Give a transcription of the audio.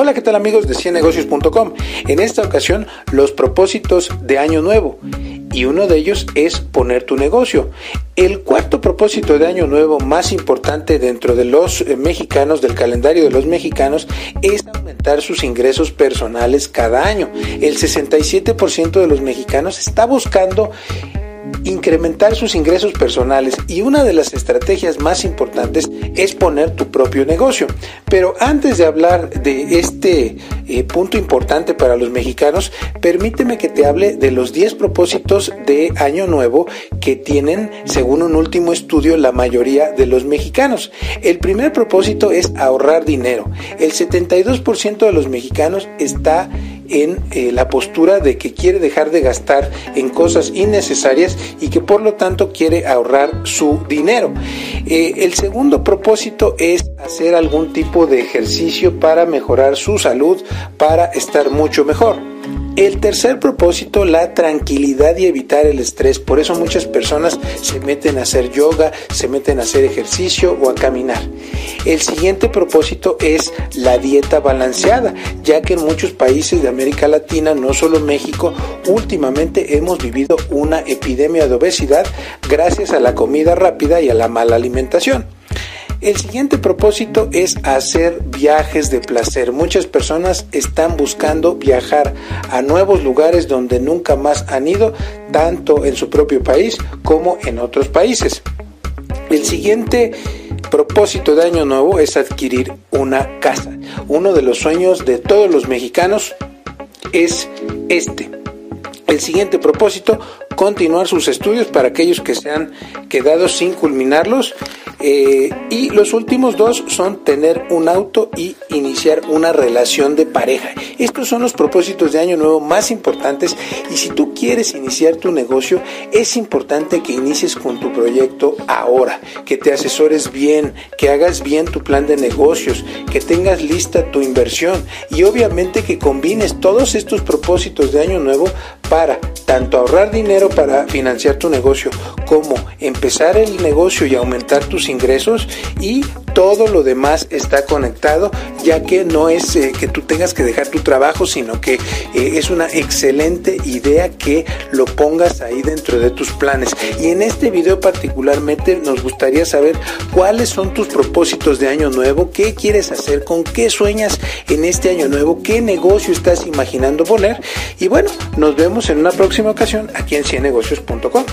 Hola, ¿qué tal amigos de ciennegocios.com? En esta ocasión, los propósitos de Año Nuevo. Y uno de ellos es poner tu negocio. El cuarto propósito de Año Nuevo más importante dentro de los eh, mexicanos, del calendario de los mexicanos, es aumentar sus ingresos personales cada año. El 67% de los mexicanos está buscando incrementar sus ingresos personales y una de las estrategias más importantes es poner tu propio negocio. Pero antes de hablar de este eh, punto importante para los mexicanos, permíteme que te hable de los 10 propósitos de Año Nuevo que tienen, según un último estudio, la mayoría de los mexicanos. El primer propósito es ahorrar dinero. El 72% de los mexicanos está en eh, la postura de que quiere dejar de gastar en cosas innecesarias y que por lo tanto quiere ahorrar su dinero. Eh, el segundo propósito es hacer algún tipo de ejercicio para mejorar su salud, para estar mucho mejor. El tercer propósito, la tranquilidad y evitar el estrés. Por eso muchas personas se meten a hacer yoga, se meten a hacer ejercicio o a caminar. El siguiente propósito es la dieta balanceada, ya que en muchos países de América Latina, no solo México, últimamente hemos vivido una epidemia de obesidad gracias a la comida rápida y a la mala alimentación. El siguiente propósito es hacer viajes de placer. Muchas personas están buscando viajar a nuevos lugares donde nunca más han ido, tanto en su propio país como en otros países. El siguiente propósito de Año Nuevo es adquirir una casa. Uno de los sueños de todos los mexicanos es este. El siguiente propósito, continuar sus estudios para aquellos que se han quedado sin culminarlos eh, y los últimos dos son tener un auto y iniciar una relación de pareja. Estos son los propósitos de año nuevo más importantes y si tú quieres iniciar tu negocio es importante que inicies con tu proyecto ahora, que te asesores bien, que hagas bien tu plan de negocios, que tengas lista tu inversión y obviamente que combines todos estos propósitos de año nuevo para tanto ahorrar para financiar tu negocio como empezar el negocio y aumentar tus ingresos y todo lo demás está conectado, ya que no es eh, que tú tengas que dejar tu trabajo, sino que eh, es una excelente idea que lo pongas ahí dentro de tus planes. Y en este video particularmente nos gustaría saber cuáles son tus propósitos de año nuevo, qué quieres hacer, con qué sueñas en este año nuevo, qué negocio estás imaginando poner. Y bueno, nos vemos en una próxima ocasión aquí en ciennegocios.com.